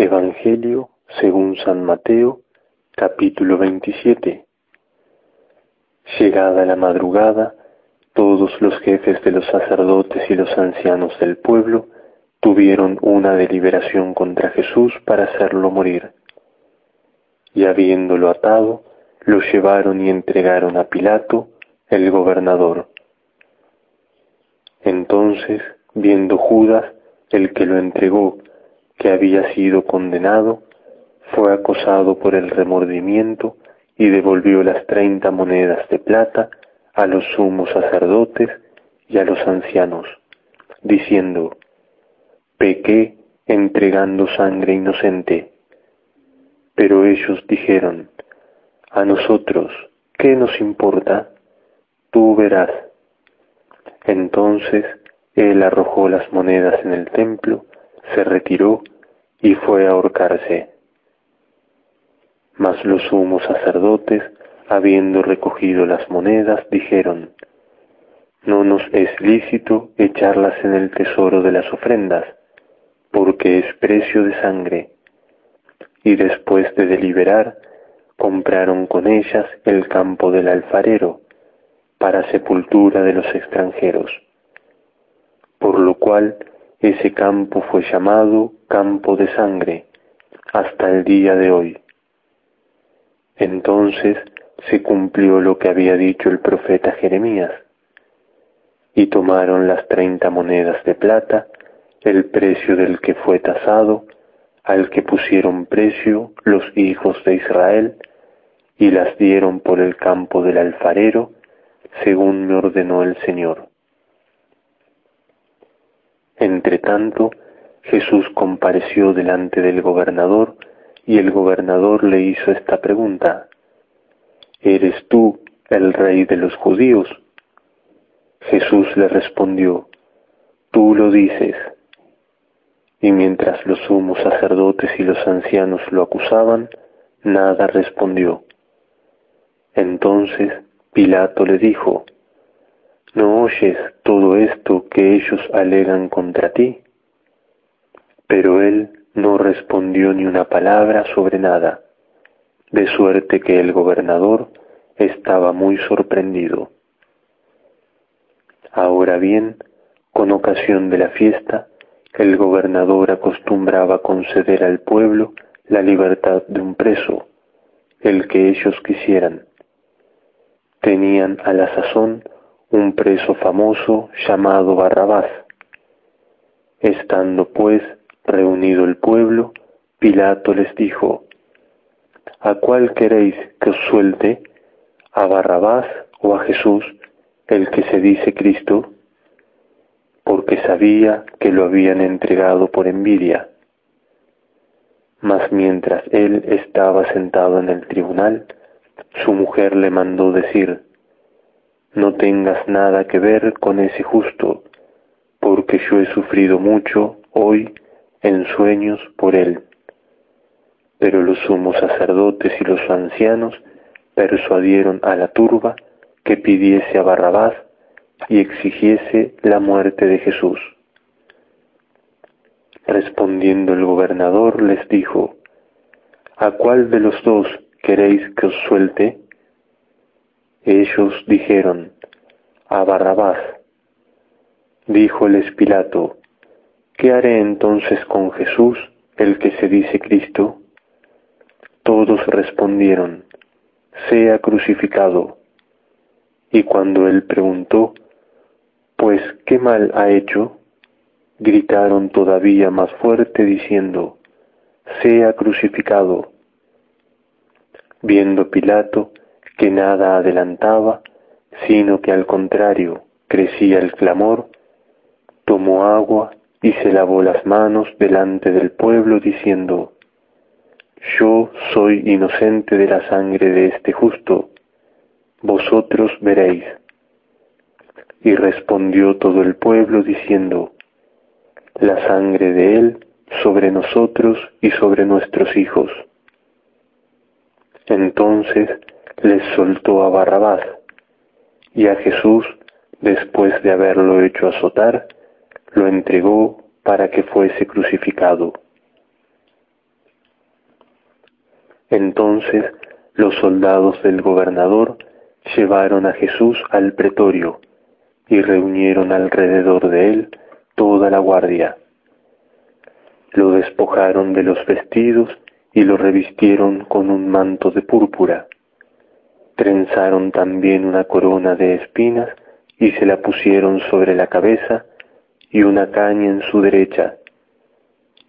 Evangelio según San Mateo, capítulo 27. Llegada la madrugada, todos los jefes de los sacerdotes y los ancianos del pueblo tuvieron una deliberación contra Jesús para hacerlo morir. Y habiéndolo atado, lo llevaron y entregaron a Pilato, el gobernador. Entonces, viendo Judas, el que lo entregó, que había sido condenado, fue acosado por el remordimiento y devolvió las treinta monedas de plata a los sumos sacerdotes y a los ancianos, diciendo, pequé entregando sangre inocente. Pero ellos dijeron, a nosotros, ¿qué nos importa? Tú verás. Entonces él arrojó las monedas en el templo se retiró y fue a ahorcarse. Mas los sumos sacerdotes, habiendo recogido las monedas, dijeron, No nos es lícito echarlas en el tesoro de las ofrendas, porque es precio de sangre. Y después de deliberar, compraron con ellas el campo del alfarero, para sepultura de los extranjeros. Por lo cual ese campo fue llamado campo de sangre hasta el día de hoy. Entonces se cumplió lo que había dicho el profeta Jeremías, y tomaron las treinta monedas de plata, el precio del que fue tasado, al que pusieron precio los hijos de Israel, y las dieron por el campo del alfarero, según me ordenó el Señor. Entretanto, Jesús compareció delante del gobernador y el gobernador le hizo esta pregunta, ¿Eres tú el rey de los judíos? Jesús le respondió, Tú lo dices. Y mientras los sumos sacerdotes y los ancianos lo acusaban, nada respondió. Entonces Pilato le dijo, ¿No oyes todo esto que ellos alegan contra ti? Pero él no respondió ni una palabra sobre nada, de suerte que el gobernador estaba muy sorprendido. Ahora bien, con ocasión de la fiesta, el gobernador acostumbraba conceder al pueblo la libertad de un preso, el que ellos quisieran. Tenían a la sazón un preso famoso llamado Barrabás. Estando pues reunido el pueblo, Pilato les dijo, ¿A cuál queréis que os suelte? ¿A Barrabás o a Jesús, el que se dice Cristo? Porque sabía que lo habían entregado por envidia. Mas mientras él estaba sentado en el tribunal, su mujer le mandó decir, no tengas nada que ver con ese justo, porque yo he sufrido mucho hoy en sueños por él. Pero los sumos sacerdotes y los ancianos persuadieron a la turba que pidiese a Barrabás y exigiese la muerte de Jesús. Respondiendo el gobernador les dijo, ¿A cuál de los dos queréis que os suelte? Ellos dijeron, a Barrabás. Díjoles Pilato, ¿qué haré entonces con Jesús, el que se dice Cristo? Todos respondieron, sea crucificado. Y cuando él preguntó, pues, ¿qué mal ha hecho? Gritaron todavía más fuerte diciendo, sea crucificado. Viendo Pilato que nada adelantaba, sino que al contrario crecía el clamor, tomó agua y se lavó las manos delante del pueblo diciendo, Yo soy inocente de la sangre de este justo, vosotros veréis. Y respondió todo el pueblo diciendo, La sangre de él sobre nosotros y sobre nuestros hijos. Entonces les soltó a Barrabás y a Jesús, después de haberlo hecho azotar, lo entregó para que fuese crucificado. Entonces los soldados del gobernador llevaron a Jesús al pretorio y reunieron alrededor de él toda la guardia. Lo despojaron de los vestidos y lo revistieron con un manto de púrpura. Trenzaron también una corona de espinas y se la pusieron sobre la cabeza y una caña en su derecha,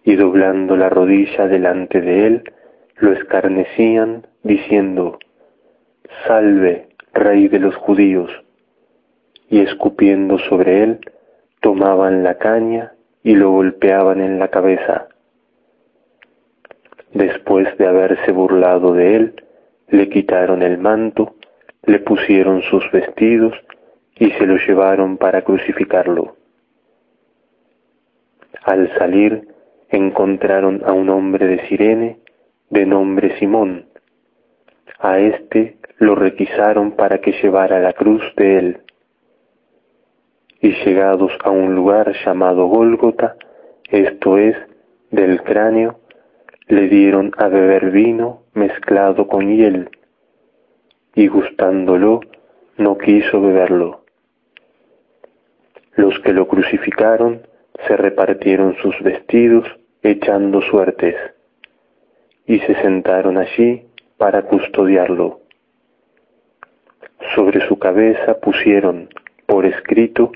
y doblando la rodilla delante de él, lo escarnecían, diciendo, Salve, rey de los judíos, y escupiendo sobre él, tomaban la caña y lo golpeaban en la cabeza. Después de haberse burlado de él, le quitaron el manto, le pusieron sus vestidos y se lo llevaron para crucificarlo. Al salir encontraron a un hombre de Sirene de nombre Simón. A éste lo requisaron para que llevara la cruz de él. Y llegados a un lugar llamado Gólgota, esto es, del cráneo, le dieron a beber vino mezclado con hiel, y gustándolo, no quiso beberlo. Los que lo crucificaron se repartieron sus vestidos echando suertes, y se sentaron allí para custodiarlo. Sobre su cabeza pusieron, por escrito,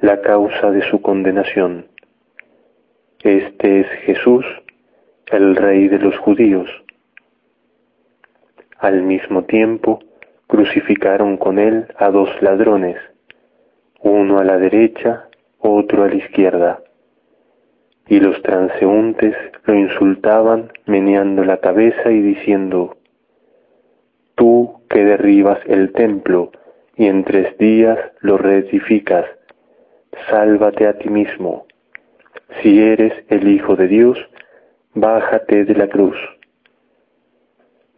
la causa de su condenación. Este es Jesús, el Rey de los judíos. Al mismo tiempo, crucificaron con él a dos ladrones, uno a la derecha, otro a la izquierda y los transeúntes lo insultaban meneando la cabeza y diciendo, Tú que derribas el templo y en tres días lo reedificas, sálvate a ti mismo. Si eres el Hijo de Dios, bájate de la cruz.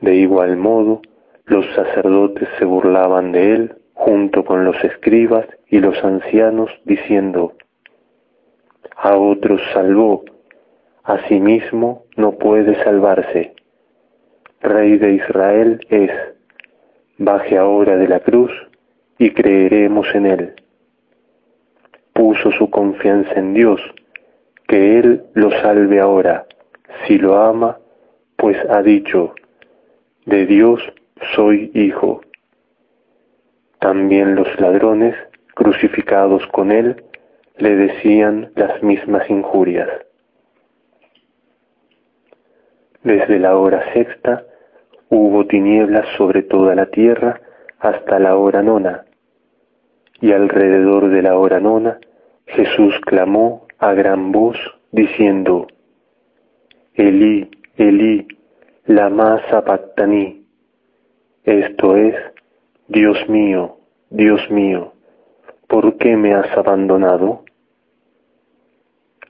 De igual modo, los sacerdotes se burlaban de él junto con los escribas y los ancianos, diciendo, a otros salvó, a sí mismo no puede salvarse. Rey de Israel es, baje ahora de la cruz y creeremos en él. Puso su confianza en Dios, que Él lo salve ahora, si lo ama, pues ha dicho, de Dios soy hijo. También los ladrones, crucificados con Él, le decían las mismas injurias. Desde la hora sexta hubo tinieblas sobre toda la tierra hasta la hora nona, y alrededor de la hora nona Jesús clamó a gran voz diciendo, Elí, Elí, lama sabactani, esto es, Dios mío, Dios mío, ¿por qué me has abandonado?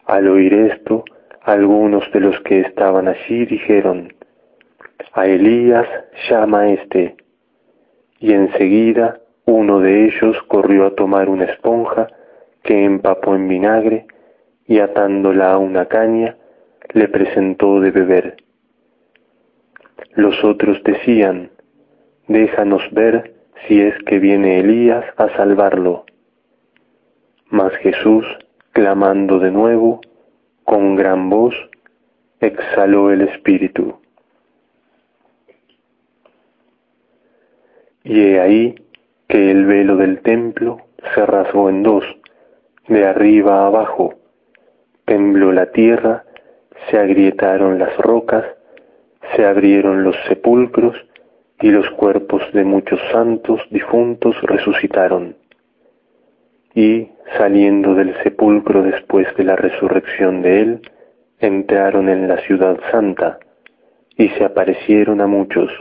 Al oír esto, algunos de los que estaban allí dijeron, a Elías llama a éste. Y enseguida uno de ellos corrió a tomar una esponja que empapó en vinagre y atándola a una caña, le presentó de beber. Los otros decían, déjanos ver si es que viene Elías a salvarlo. Mas Jesús, clamando de nuevo, con gran voz, exhaló el espíritu. Y he ahí que el velo del templo se rasgó en dos, de arriba abajo, tembló la tierra, se agrietaron las rocas, se abrieron los sepulcros y los cuerpos de muchos santos difuntos resucitaron y, saliendo del sepulcro después de la resurrección de él, entraron en la ciudad santa y se aparecieron a muchos.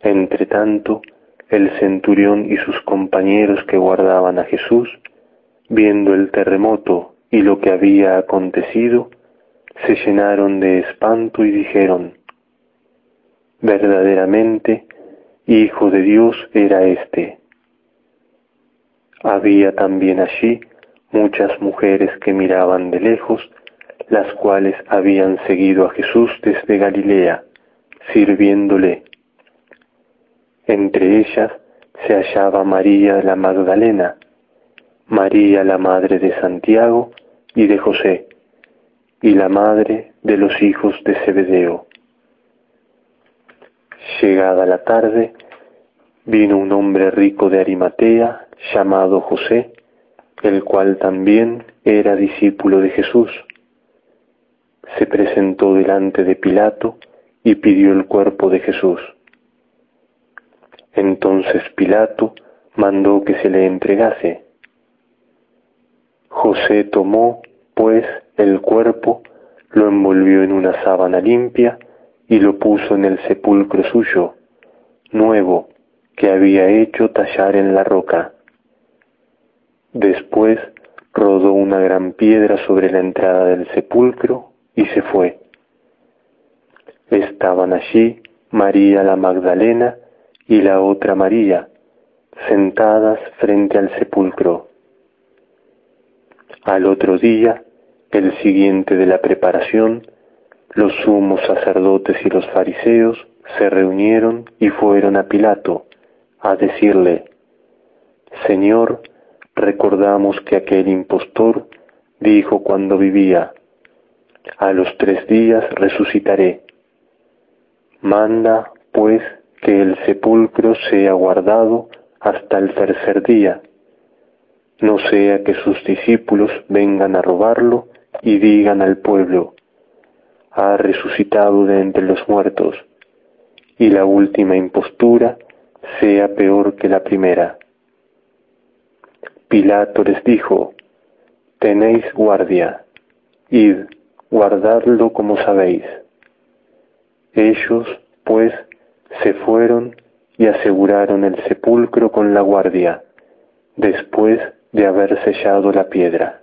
Entretanto, el centurión y sus compañeros que guardaban a Jesús, viendo el terremoto y lo que había acontecido, se llenaron de espanto y dijeron, verdaderamente, Hijo de Dios era éste. Había también allí muchas mujeres que miraban de lejos, las cuales habían seguido a Jesús desde Galilea, sirviéndole. Entre ellas se hallaba María la Magdalena, María la madre de Santiago y de José, y la madre de los hijos de Zebedeo. Llegada la tarde, vino un hombre rico de Arimatea, llamado José, el cual también era discípulo de Jesús. Se presentó delante de Pilato y pidió el cuerpo de Jesús. Entonces Pilato mandó que se le entregase. José tomó, pues, el cuerpo, lo envolvió en una sábana limpia y lo puso en el sepulcro suyo, nuevo, que había hecho tallar en la roca. Después rodó una gran piedra sobre la entrada del sepulcro y se fue. Estaban allí María la Magdalena y la otra María, sentadas frente al sepulcro. Al otro día, el siguiente de la preparación, los sumos sacerdotes y los fariseos se reunieron y fueron a Pilato a decirle, Señor, recordamos que aquel impostor dijo cuando vivía, a los tres días resucitaré. Manda, pues, que el sepulcro sea guardado hasta el tercer día, no sea que sus discípulos vengan a robarlo y digan al pueblo, ha resucitado de entre los muertos, y la última impostura sea peor que la primera. Pilato les dijo, tenéis guardia, id, guardadlo como sabéis. Ellos, pues, se fueron y aseguraron el sepulcro con la guardia, después de haber sellado la piedra.